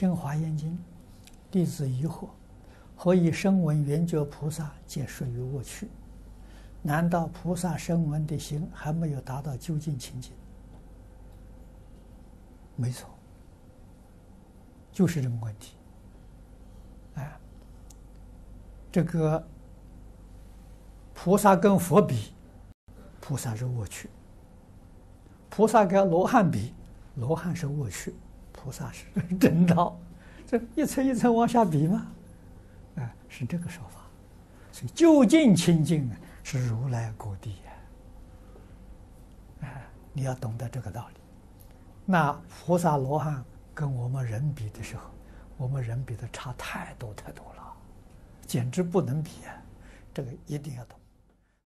听华严经，弟子疑惑：何以声闻缘觉菩萨皆属于恶趣？难道菩萨声闻的心还没有达到究竟清净？没错，就是这么问题。哎，这个菩萨跟佛比，菩萨是恶趣；菩萨跟罗汉比，罗汉是恶趣。菩萨是真道，这一层一层往下比吗？啊，是这个说法。所以究竟清净啊，是如来果地呀。啊，你要懂得这个道理。那菩萨罗汉跟我们人比的时候，我们人比的差太多太多了，简直不能比啊！这个一定要懂。